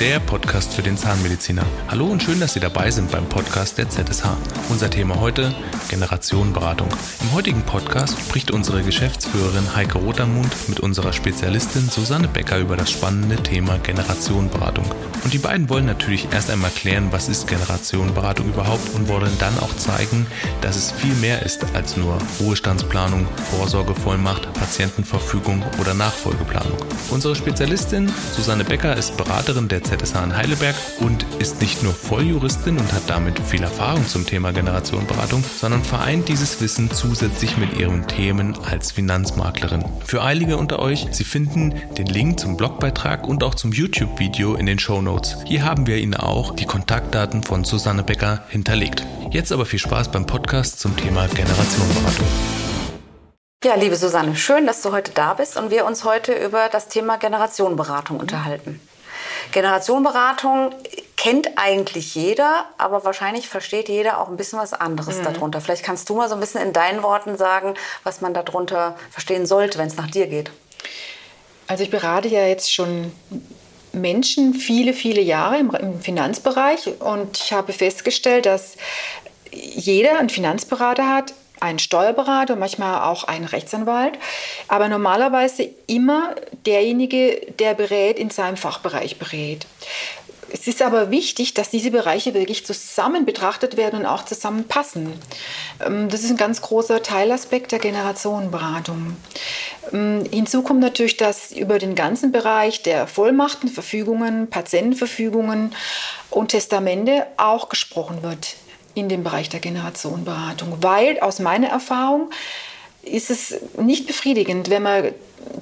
der Podcast für den Zahnmediziner. Hallo und schön, dass Sie dabei sind beim Podcast der ZSH. Unser Thema heute Generationenberatung. Im heutigen Podcast spricht unsere Geschäftsführerin Heike Rotermund mit unserer Spezialistin Susanne Becker über das spannende Thema Generationenberatung. Und die beiden wollen natürlich erst einmal klären, was ist Generationenberatung überhaupt und wollen dann auch zeigen, dass es viel mehr ist als nur Ruhestandsplanung, Vorsorgevollmacht, Patientenverfügung oder Nachfolgeplanung. Unsere Spezialistin Susanne Becker ist Beraterin der ZSH in Heidelberg und ist nicht nur Volljuristin und hat damit viel Erfahrung zum Thema Generationenberatung, sondern vereint dieses Wissen zusätzlich mit ihren Themen als Finanzmaklerin. Für einige unter euch, Sie finden den Link zum Blogbeitrag und auch zum YouTube-Video in den Show Notes. Hier haben wir Ihnen auch die Kontaktdaten von Susanne Becker hinterlegt. Jetzt aber viel Spaß beim Podcast zum Thema Generationenberatung. Ja, liebe Susanne, schön, dass du heute da bist und wir uns heute über das Thema Generationenberatung unterhalten. Generationenberatung kennt eigentlich jeder, aber wahrscheinlich versteht jeder auch ein bisschen was anderes mhm. darunter. Vielleicht kannst du mal so ein bisschen in deinen Worten sagen, was man darunter verstehen sollte, wenn es nach dir geht. Also ich berate ja jetzt schon Menschen viele, viele Jahre im, im Finanzbereich und ich habe festgestellt, dass jeder einen Finanzberater hat, einen Steuerberater, manchmal auch einen Rechtsanwalt, aber normalerweise immer derjenige, der berät, in seinem Fachbereich berät. Es ist aber wichtig, dass diese Bereiche wirklich zusammen betrachtet werden und auch zusammenpassen. Ähm, das ist ein ganz großer Teilaspekt der Generationenberatung. Ähm, hinzu kommt natürlich, dass über den ganzen Bereich der Vollmachten, Verfügungen, Patientenverfügungen und Testamente auch gesprochen wird in dem Bereich der Generationenberatung, weil aus meiner Erfahrung ist es nicht befriedigend, wenn man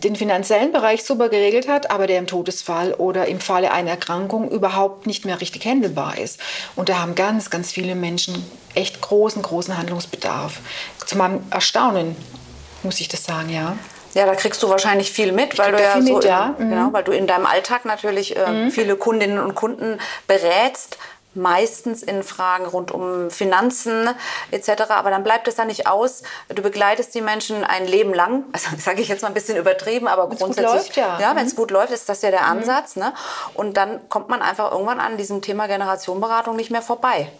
den finanziellen Bereich super geregelt hat, aber der im Todesfall oder im Falle einer Erkrankung überhaupt nicht mehr richtig handelbar ist. Und da haben ganz, ganz viele Menschen echt großen, großen Handlungsbedarf. Zu meinem Erstaunen muss ich das sagen, ja. Ja, da kriegst du wahrscheinlich viel mit, weil du ja so, mit, ja. In, mhm. genau, weil du in deinem Alltag natürlich äh, mhm. viele Kundinnen und Kunden berätst meistens in Fragen rund um Finanzen etc. Aber dann bleibt es da nicht aus. Du begleitest die Menschen ein Leben lang. Also sage ich jetzt mal ein bisschen übertrieben, aber wenn's grundsätzlich, läuft, ja, ja wenn es mhm. gut läuft, ist das ja der mhm. Ansatz. Ne? Und dann kommt man einfach irgendwann an diesem Thema Generationenberatung nicht mehr vorbei.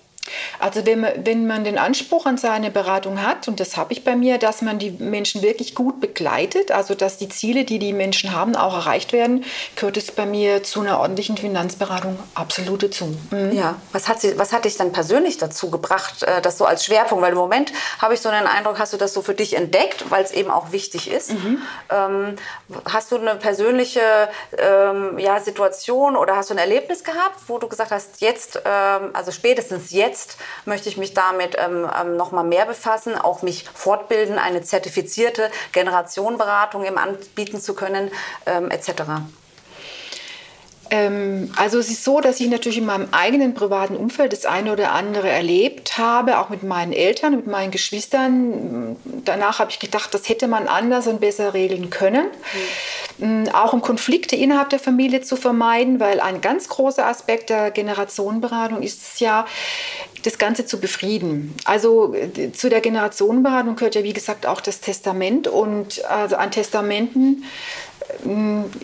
Also wenn man, wenn man den Anspruch an seine Beratung hat, und das habe ich bei mir, dass man die Menschen wirklich gut begleitet, also dass die Ziele, die die Menschen haben, auch erreicht werden, gehört es bei mir zu einer ordentlichen Finanzberatung absolut dazu. Mhm. Ja, was hat, sie, was hat dich dann persönlich dazu gebracht, äh, das so als Schwerpunkt? Weil im Moment habe ich so einen Eindruck, hast du das so für dich entdeckt, weil es eben auch wichtig ist. Mhm. Ähm, hast du eine persönliche ähm, ja, Situation oder hast du ein Erlebnis gehabt, wo du gesagt hast, jetzt, ähm, also spätestens jetzt möchte ich mich damit ähm, ähm, noch mal mehr befassen, auch mich fortbilden, eine zertifizierte Generationenberatung eben anbieten zu können, ähm, etc. Ähm, also es ist so, dass ich natürlich in meinem eigenen privaten Umfeld das eine oder andere erlebt habe, auch mit meinen Eltern, mit meinen Geschwistern. Danach habe ich gedacht, das hätte man anders und besser regeln können. Mhm. Auch um Konflikte innerhalb der Familie zu vermeiden, weil ein ganz großer Aspekt der Generationenberatung ist es ja, das Ganze zu befrieden. Also äh, zu der Generationenberatung gehört ja wie gesagt auch das Testament und also an Testamenten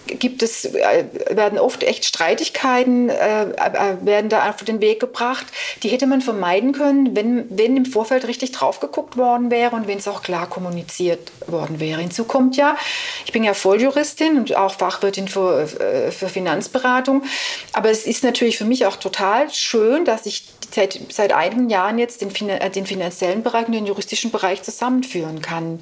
gibt es, äh, werden oft echt Streitigkeiten, äh, äh, werden da auf den Weg gebracht. Die hätte man vermeiden können, wenn, wenn im Vorfeld richtig drauf geguckt worden wäre und wenn es auch klar kommuniziert worden wäre. Hinzu kommt ja, ich bin ja Volljuristin und auch Fachwirtin für, für Finanzberatung, aber es ist natürlich für mich auch total schön, dass ich seit, seit einigen Jahren jetzt den, den finanziellen Bereich und den juristischen Bereich zusammenführen kann.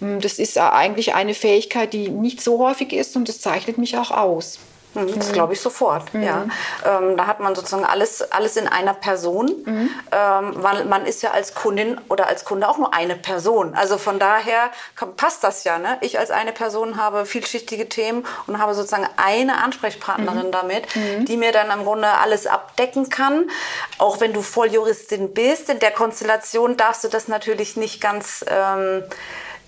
Das ist eigentlich eine Fähigkeit, die nicht so häufig ist und das zeichnet mich auch aus. Mhm, das glaube ich sofort. Mhm. Ja. Ähm, da hat man sozusagen alles, alles in einer Person. Mhm. Ähm, weil man ist ja als Kundin oder als Kunde auch nur eine Person. Also von daher passt das ja. Ne? Ich als eine Person habe vielschichtige Themen und habe sozusagen eine Ansprechpartnerin mhm. damit, mhm. die mir dann im Grunde alles abdecken kann. Auch wenn du Volljuristin bist, in der Konstellation darfst du das natürlich nicht ganz... Ähm,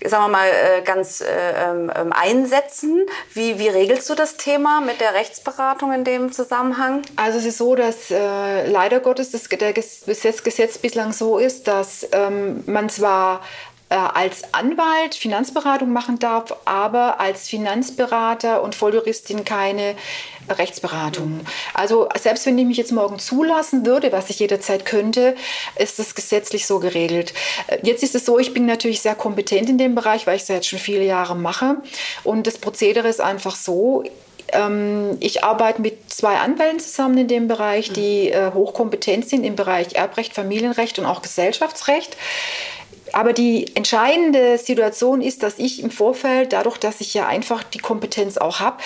sagen wir mal, äh, ganz äh, ähm, ähm, einsetzen. Wie, wie regelst du das Thema mit der Rechtsberatung in dem Zusammenhang? Also es ist so, dass äh, leider Gottes das, der Gesetz, bislang so ist, dass ähm, man zwar als Anwalt Finanzberatung machen darf, aber als Finanzberater und Volljuristin keine Rechtsberatung. Also selbst wenn ich mich jetzt morgen zulassen würde, was ich jederzeit könnte, ist das gesetzlich so geregelt. Äh, jetzt ist es so, ich bin natürlich sehr kompetent in dem Bereich, weil ich es jetzt schon viele Jahre mache. Und das Prozedere ist einfach so, ähm, ich arbeite mit zwei Anwälten zusammen in dem Bereich, die äh, hochkompetent sind im Bereich Erbrecht, Familienrecht und auch Gesellschaftsrecht. Aber die entscheidende Situation ist, dass ich im Vorfeld, dadurch, dass ich ja einfach die Kompetenz auch habe,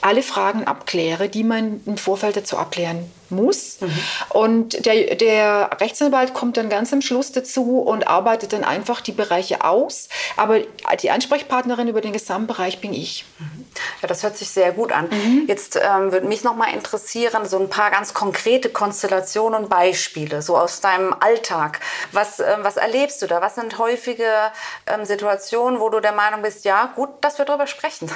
alle Fragen abkläre, die man im Vorfeld dazu abklären muss. Mhm. Und der, der, Rechtsanwalt kommt dann ganz am Schluss dazu und arbeitet dann einfach die Bereiche aus. Aber die Ansprechpartnerin über den Gesamtbereich bin ich. Mhm. Ja, das hört sich sehr gut an. Mhm. Jetzt ähm, würde mich noch mal interessieren, so ein paar ganz konkrete Konstellationen und Beispiele, so aus deinem Alltag. Was, äh, was erlebst du da? Was sind häufige ähm, Situationen, wo du der Meinung bist, ja, gut, dass wir darüber sprechen?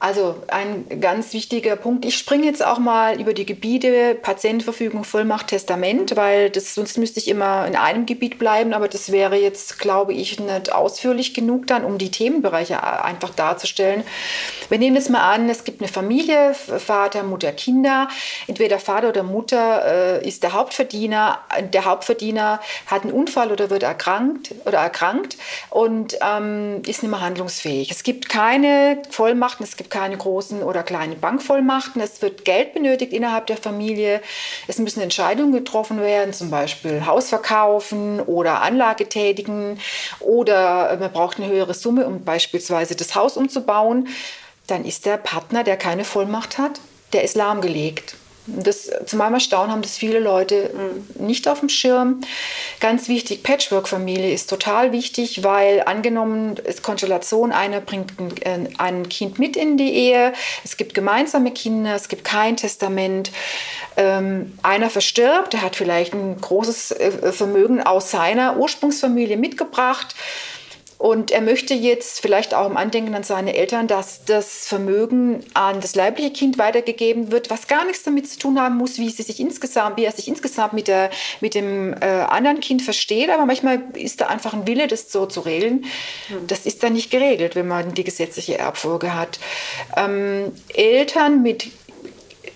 Also ein ganz wichtiger Punkt. Ich springe jetzt auch mal über die Gebiete Patientenverfügung, Vollmacht, Testament, weil das, sonst müsste ich immer in einem Gebiet bleiben, aber das wäre jetzt, glaube ich, nicht ausführlich genug dann, um die Themenbereiche einfach darzustellen. Wir nehmen jetzt mal an, es gibt eine Familie, Vater, Mutter, Kinder. Entweder Vater oder Mutter äh, ist der Hauptverdiener. Der Hauptverdiener hat einen Unfall oder wird erkrankt oder erkrankt und ähm, ist nicht mehr handlungsfähig. Es gibt keine Vollmachten, es gibt gibt keine großen oder kleinen Bankvollmachten. Es wird Geld benötigt innerhalb der Familie. Es müssen Entscheidungen getroffen werden, zum Beispiel Haus verkaufen oder Anlage tätigen oder man braucht eine höhere Summe, um beispielsweise das Haus umzubauen. Dann ist der Partner, der keine Vollmacht hat, der ist lahmgelegt. Das, zu meinem Erstaunen haben das viele Leute mm, nicht auf dem Schirm. Ganz wichtig, Patchwork-Familie ist total wichtig, weil angenommen ist Konstellation, einer bringt ein, ein, Kind mit in die Ehe, es gibt gemeinsame Kinder, es gibt kein Testament, ähm, einer verstirbt, der hat vielleicht ein großes äh, Vermögen aus seiner Ursprungsfamilie mitgebracht und er möchte jetzt vielleicht auch im Andenken an seine Eltern, dass das Vermögen an das leibliche Kind weitergegeben wird, was gar nichts damit zu tun haben muss, wie, sie sich insgesamt, wie er sich insgesamt mit, der, mit dem äh, anderen Kind versteht. Aber manchmal ist da einfach ein Wille, das so zu regeln. Das ist dann nicht geregelt, wenn man die gesetzliche Erbfolge hat. Ähm, Eltern mit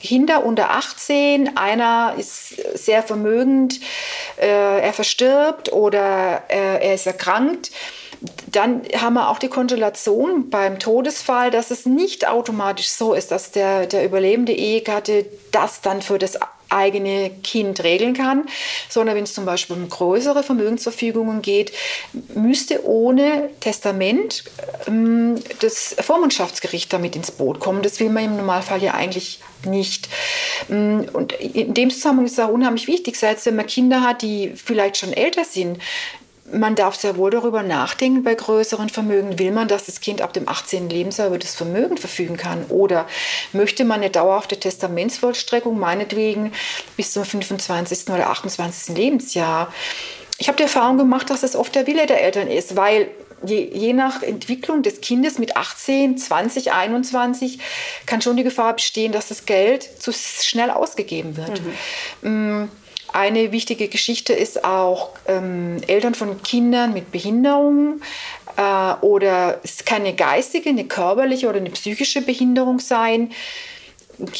Kinder unter 18, einer ist sehr vermögend, äh, er verstirbt oder äh, er ist erkrankt dann haben wir auch die Konstellation beim Todesfall, dass es nicht automatisch so ist, dass der, der überlebende Ehegatte das dann für das eigene Kind regeln kann, sondern wenn es zum Beispiel um größere Vermögensverfügungen geht, müsste ohne Testament ähm, das Vormundschaftsgericht damit ins Boot kommen. Das will man im Normalfall ja eigentlich nicht. Ähm, und in dem Zusammenhang ist es auch unheimlich wichtig, selbst wenn man Kinder hat, die vielleicht schon älter sind, man darf sehr wohl darüber nachdenken, bei größeren Vermögen, will man, dass das Kind ab dem 18. Lebensjahr über das Vermögen verfügen kann? Oder möchte man eine dauerhafte Testamentsvollstreckung, meinetwegen bis zum 25. oder 28. Lebensjahr? Ich habe die Erfahrung gemacht, dass das oft der Wille der Eltern ist, weil je, je nach Entwicklung des Kindes mit 18, 20, 21 kann schon die Gefahr bestehen, dass das Geld zu schnell ausgegeben wird. Mhm. Eine wichtige Geschichte ist auch ähm, Eltern von Kindern mit Behinderung äh, oder es kann eine geistige, eine körperliche oder eine psychische Behinderung sein.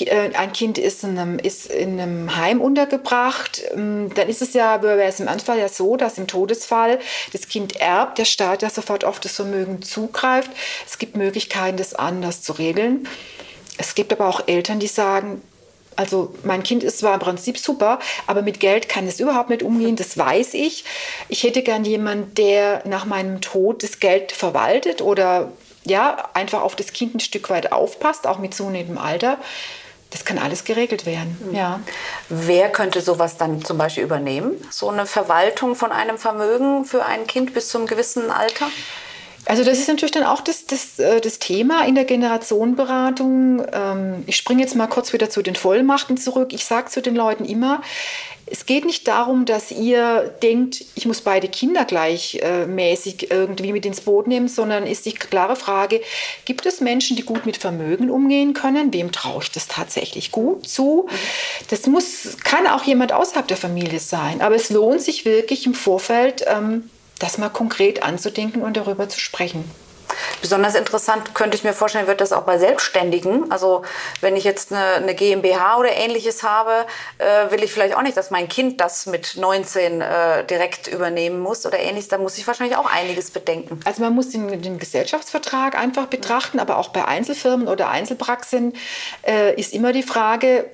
Äh, ein Kind ist in, einem, ist in einem Heim untergebracht, ähm, dann ist es ja, wäre es im Anfall ja so, dass im Todesfall das Kind erbt, der Staat ja sofort auf das Vermögen zugreift. Es gibt Möglichkeiten, das anders zu regeln. Es gibt aber auch Eltern, die sagen, also mein Kind ist zwar im Prinzip super, aber mit Geld kann es überhaupt nicht umgehen, das weiß ich. Ich hätte gern jemanden, der nach meinem Tod das Geld verwaltet oder ja, einfach auf das Kind ein Stück weit aufpasst, auch mit zunehmendem Alter. Das kann alles geregelt werden. Mhm. Ja. Wer könnte sowas dann zum Beispiel übernehmen? So eine Verwaltung von einem Vermögen für ein Kind bis zum gewissen Alter? Also das ist natürlich dann auch das, das, äh, das Thema in der Generationenberatung. Ähm, ich springe jetzt mal kurz wieder zu den Vollmachten zurück. Ich sage zu den Leuten immer, es geht nicht darum, dass ihr denkt, ich muss beide Kinder gleichmäßig äh, irgendwie mit ins Boot nehmen, sondern ist die klare Frage, gibt es Menschen, die gut mit Vermögen umgehen können? Wem traue ich das tatsächlich gut zu? Das muss, kann auch jemand außerhalb der Familie sein, aber es lohnt sich wirklich im Vorfeld, ähm, das mal konkret anzudenken und darüber zu sprechen. Besonders interessant könnte ich mir vorstellen, wird das auch bei Selbstständigen. Also wenn ich jetzt eine, eine GmbH oder ähnliches habe, äh, will ich vielleicht auch nicht, dass mein Kind das mit 19 äh, direkt übernehmen muss oder ähnliches. Da muss ich wahrscheinlich auch einiges bedenken. Also man muss den, den Gesellschaftsvertrag einfach betrachten, aber auch bei Einzelfirmen oder Einzelpraxen äh, ist immer die Frage,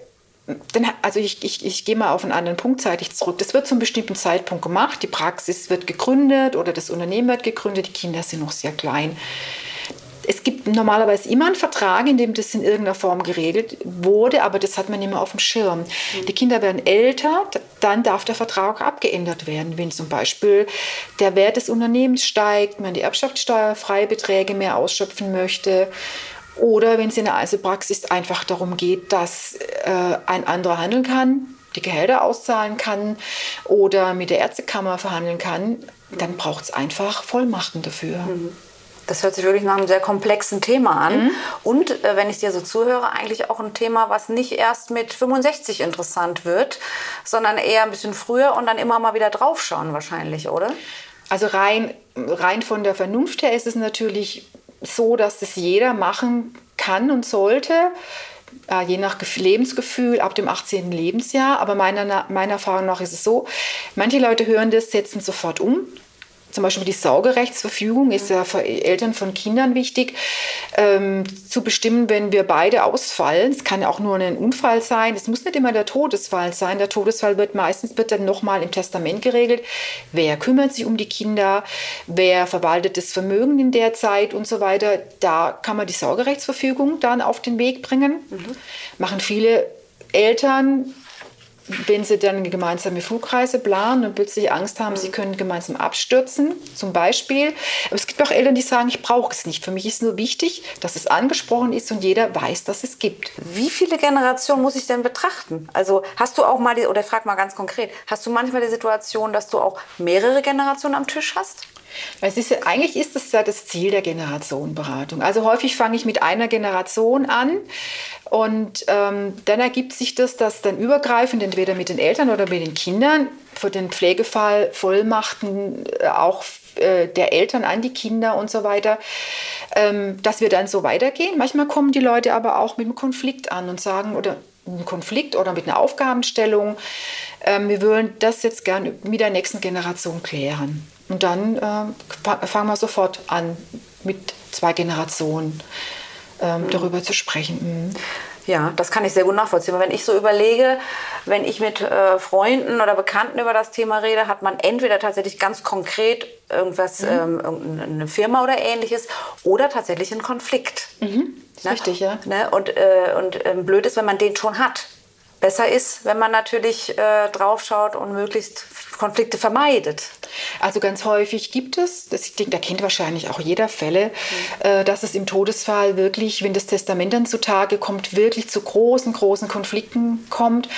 dann, also ich, ich, ich gehe mal auf einen anderen Punkt zeitig zurück. Das wird zu einem bestimmten Zeitpunkt gemacht. Die Praxis wird gegründet oder das Unternehmen wird gegründet. Die Kinder sind noch sehr klein. Es gibt normalerweise immer einen Vertrag, in dem das in irgendeiner Form geregelt wurde, aber das hat man immer auf dem Schirm. Mhm. Die Kinder werden älter, dann darf der Vertrag abgeändert werden, wenn zum Beispiel der Wert des Unternehmens steigt, man die erbschaftssteuerfreie Beträge mehr ausschöpfen möchte oder wenn es in der Einzelpraxis einfach darum geht, dass äh, ein anderer handeln kann, die Gehälter auszahlen kann oder mit der Ärztekammer verhandeln kann, dann braucht es einfach Vollmachten dafür. Mhm. Das hört sich wirklich nach einem sehr komplexen Thema an. Mhm. Und äh, wenn ich dir so zuhöre, eigentlich auch ein Thema, was nicht erst mit 65 interessant wird, sondern eher ein bisschen früher und dann immer mal wieder draufschauen wahrscheinlich, oder? Also rein, rein von der Vernunft her ist es natürlich so, dass das jeder machen kann und sollte, äh, je nach Lebensgefühl ab dem 18. Lebensjahr. Aber meiner, meiner Erfahrung nach ist es so, manche Leute hören das, setzen sofort um zum Beispiel die Saugerechtsverfügung ist ja für Eltern von Kindern wichtig, ähm, zu bestimmen, wenn wir beide ausfallen. Es kann auch nur ein Unfall sein. Es muss nicht immer der Todesfall sein. Der Todesfall wird meistens wird dann nochmal im Testament geregelt. Wer kümmert sich um die Kinder? Wer verwaltet das Vermögen in der Zeit und so weiter? Da kann man die Saugerechtsverfügung dann auf den Weg bringen. Mhm. Machen viele Eltern wenn sie dann gemeinsame Flugreise planen und plötzlich Angst haben, sie können gemeinsam abstürzen, zum Beispiel. Aber es gibt auch Eltern, die sagen, ich brauche es nicht. Für mich ist nur wichtig, dass es angesprochen ist und jeder weiß, dass es gibt. Wie viele Generationen muss ich denn betrachten? Also hast du auch mal, die, oder frag mal ganz konkret, hast du manchmal die Situation, dass du auch mehrere Generationen am Tisch hast? Es ist, eigentlich ist das ja das Ziel der Generationenberatung. Also häufig fange ich mit einer Generation an und ähm, dann ergibt sich das, dass dann übergreifend entweder mit den Eltern oder mit den Kindern für den Pflegefall Vollmachten äh, auch äh, der Eltern an die Kinder und so weiter, ähm, dass wir dann so weitergehen. Manchmal kommen die Leute aber auch mit einem Konflikt an und sagen, oder einem Konflikt oder mit einer Aufgabenstellung, ähm, wir würden das jetzt gerne mit der nächsten Generation klären. Und dann äh, fangen wir sofort an, mit zwei Generationen ähm, darüber zu sprechen. Mhm. Ja, das kann ich sehr gut nachvollziehen. Wenn ich so überlege, wenn ich mit äh, Freunden oder Bekannten über das Thema rede, hat man entweder tatsächlich ganz konkret irgendwas, mhm. ähm, eine Firma oder ähnliches, oder tatsächlich einen Konflikt. Mhm. Ne? Richtig, ja. Ne? Und, äh, und äh, blöd ist, wenn man den schon hat. Besser ist, wenn man natürlich äh, draufschaut und möglichst Konflikte vermeidet. Also ganz häufig gibt es, das, ich denke, da kennt wahrscheinlich auch jeder Fälle, mhm. äh, dass es im Todesfall wirklich, wenn das Testament dann zutage kommt, wirklich zu großen, großen Konflikten kommt.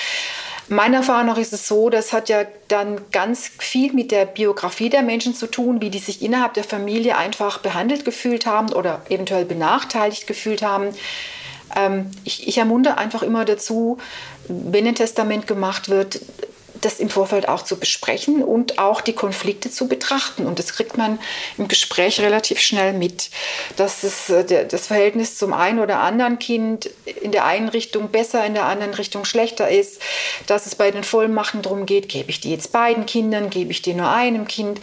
Meiner Erfahrung nach ist es so, das hat ja dann ganz viel mit der Biografie der Menschen zu tun, wie die sich innerhalb der Familie einfach behandelt gefühlt haben oder eventuell benachteiligt gefühlt haben. Ähm, ich, ich ermuntere einfach immer dazu, wenn ein Testament gemacht wird, das im Vorfeld auch zu besprechen und auch die Konflikte zu betrachten. Und das kriegt man im Gespräch relativ schnell mit, dass es, äh, das Verhältnis zum einen oder anderen Kind in der einen Richtung besser, in der anderen Richtung schlechter ist, dass es bei den Vollmachten darum geht, gebe ich die jetzt beiden Kindern, gebe ich die nur einem Kind.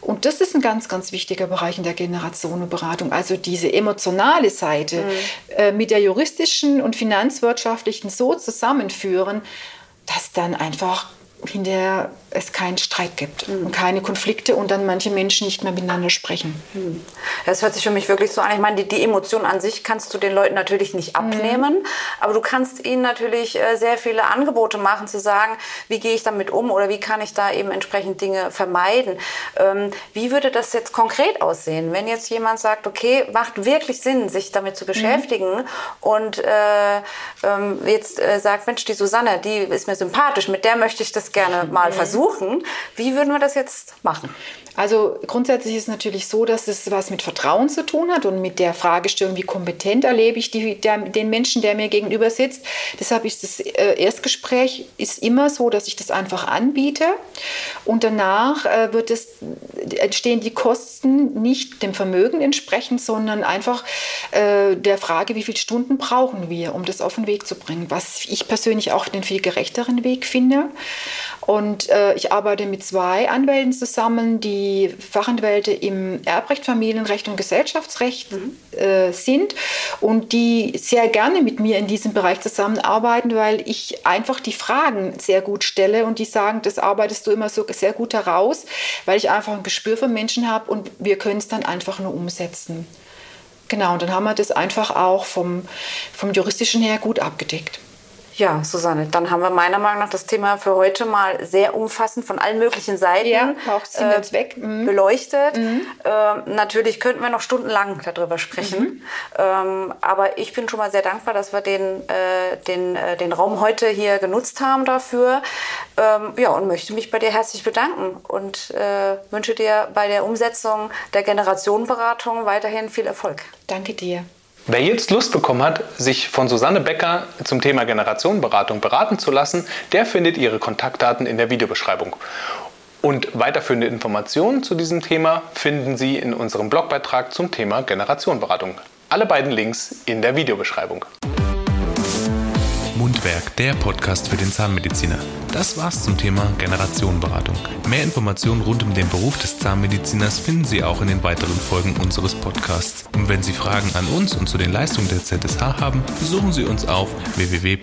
Und das ist ein ganz, ganz wichtiger Bereich in der Generationenberatung. Also diese emotionale Seite mhm. äh, mit der juristischen und finanzwirtschaftlichen so zusammenführen, dass dann einfach hinterher es keinen Streit gibt mhm. und keine Konflikte und dann manche Menschen nicht mehr miteinander sprechen. Mhm. Das hört sich für mich wirklich so an. Ich meine, die, die Emotion an sich kannst du den Leuten natürlich nicht mhm. abnehmen, mhm. aber du kannst ihnen natürlich äh, sehr viele Angebote machen, zu sagen, wie gehe ich damit um oder wie kann ich da eben entsprechend Dinge vermeiden. Ähm, wie würde das jetzt konkret aussehen, wenn jetzt jemand sagt, okay, macht wirklich Sinn, sich damit zu beschäftigen mhm. und äh, ähm, jetzt äh, sagt, Mensch, die Susanne, die ist mir sympathisch, mit der möchte ich das gerne mal versuchen. Wie würden wir das jetzt machen? Also grundsätzlich ist es natürlich so, dass es was mit Vertrauen zu tun hat und mit der Fragestellung, wie kompetent erlebe ich die, der, den Menschen, der mir gegenüber sitzt. Deshalb ist das äh, Erstgespräch ist immer so, dass ich das einfach anbiete und danach äh, wird es, entstehen die Kosten nicht dem Vermögen entsprechend, sondern einfach äh, der Frage, wie viele Stunden brauchen wir, um das auf den Weg zu bringen, was ich persönlich auch den viel gerechteren Weg finde. Und äh, ich arbeite mit zwei Anwälten zusammen, die Fachanwälte im Erbrecht, Familienrecht und Gesellschaftsrecht mhm. äh, sind und die sehr gerne mit mir in diesem Bereich zusammenarbeiten, weil ich einfach die Fragen sehr gut stelle und die sagen, das arbeitest du immer so sehr gut heraus, weil ich einfach ein Gespür für Menschen habe und wir können es dann einfach nur umsetzen. Genau, und dann haben wir das einfach auch vom, vom juristischen her gut abgedeckt. Ja, Susanne, dann haben wir meiner Meinung nach das Thema für heute mal sehr umfassend von allen möglichen Seiten ja, äh, weg. Mhm. beleuchtet. Mhm. Ähm, natürlich könnten wir noch stundenlang darüber sprechen, mhm. ähm, aber ich bin schon mal sehr dankbar, dass wir den, äh, den, äh, den Raum heute hier genutzt haben dafür. Ähm, ja, und möchte mich bei dir herzlich bedanken und äh, wünsche dir bei der Umsetzung der Generationenberatung weiterhin viel Erfolg. Danke dir. Wer jetzt Lust bekommen hat, sich von Susanne Becker zum Thema Generationenberatung beraten zu lassen, der findet ihre Kontaktdaten in der Videobeschreibung. Und weiterführende Informationen zu diesem Thema finden Sie in unserem Blogbeitrag zum Thema Generationenberatung. Alle beiden Links in der Videobeschreibung. Mundwerk, der Podcast für den Zahnmediziner. Das war's zum Thema Generationenberatung. Mehr Informationen rund um den Beruf des Zahnmediziners finden Sie auch in den weiteren Folgen unseres Podcasts. Und wenn Sie Fragen an uns und zu den Leistungen der ZSH haben, besuchen Sie uns auf www.zsh.de.